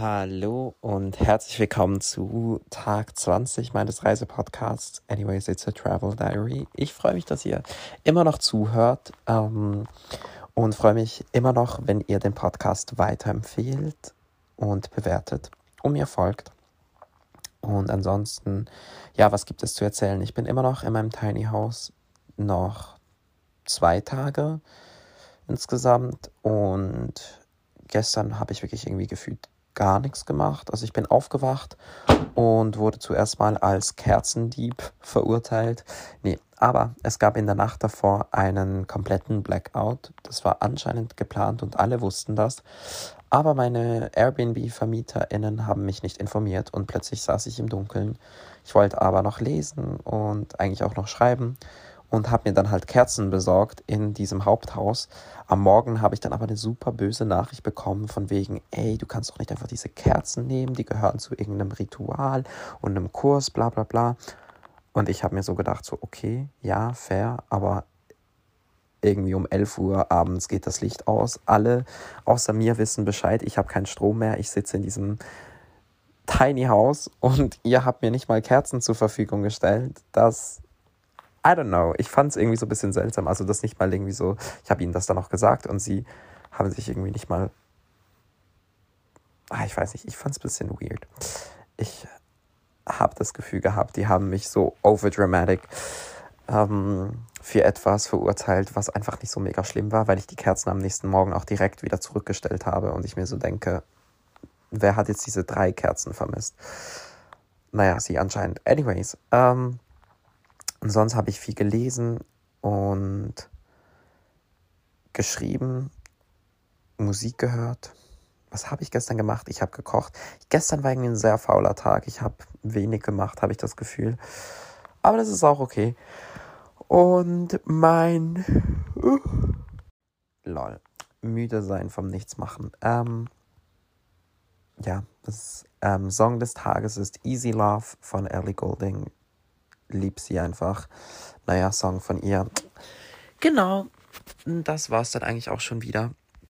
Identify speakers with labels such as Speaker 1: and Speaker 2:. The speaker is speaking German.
Speaker 1: Hallo und herzlich willkommen zu Tag 20 meines Reisepodcasts Anyways, it's a Travel Diary. Ich freue mich, dass ihr immer noch zuhört ähm, und freue mich immer noch, wenn ihr den Podcast weiterempfehlt und bewertet und mir folgt. Und ansonsten, ja, was gibt es zu erzählen? Ich bin immer noch in meinem Tiny House noch zwei Tage insgesamt und gestern habe ich wirklich irgendwie gefühlt gar nichts gemacht. Also ich bin aufgewacht und wurde zuerst mal als Kerzendieb verurteilt. Nee, aber es gab in der Nacht davor einen kompletten Blackout. Das war anscheinend geplant und alle wussten das. Aber meine Airbnb-VermieterInnen haben mich nicht informiert und plötzlich saß ich im Dunkeln. Ich wollte aber noch lesen und eigentlich auch noch schreiben und habe mir dann halt Kerzen besorgt in diesem Haupthaus. Am Morgen habe ich dann aber eine super böse Nachricht bekommen von wegen, ey, du kannst doch nicht einfach diese Kerzen nehmen, die gehören zu irgendeinem Ritual und einem Kurs, bla bla bla. Und ich habe mir so gedacht, so, okay, ja, fair, aber irgendwie um 11 Uhr abends geht das Licht aus. Alle außer mir wissen Bescheid, ich habe keinen Strom mehr, ich sitze in diesem Tiny House und ihr habt mir nicht mal Kerzen zur Verfügung gestellt. Das I don't know. Ich fand es irgendwie so ein bisschen seltsam. Also das nicht mal irgendwie so, ich habe ihnen das dann auch gesagt und sie haben sich irgendwie nicht mal. Ah, ich weiß nicht, ich fand es ein bisschen weird. Ich habe das Gefühl gehabt, die haben mich so overdramatic ähm, für etwas verurteilt, was einfach nicht so mega schlimm war, weil ich die Kerzen am nächsten Morgen auch direkt wieder zurückgestellt habe und ich mir so denke, wer hat jetzt diese drei Kerzen vermisst? Naja, sie anscheinend. Anyways, ähm, und sonst habe ich viel gelesen und geschrieben, Musik gehört. Was habe ich gestern gemacht? Ich habe gekocht. Gestern war irgendwie ein sehr fauler Tag. Ich habe wenig gemacht, habe ich das Gefühl. Aber das ist auch okay. Und mein uh, lol, müde sein vom Nichtsmachen. Ähm, ja, das ähm, Song des Tages ist Easy Love von Ellie Golding lieb sie einfach. Naja, Song von ihr. Genau, das war es dann eigentlich auch schon wieder.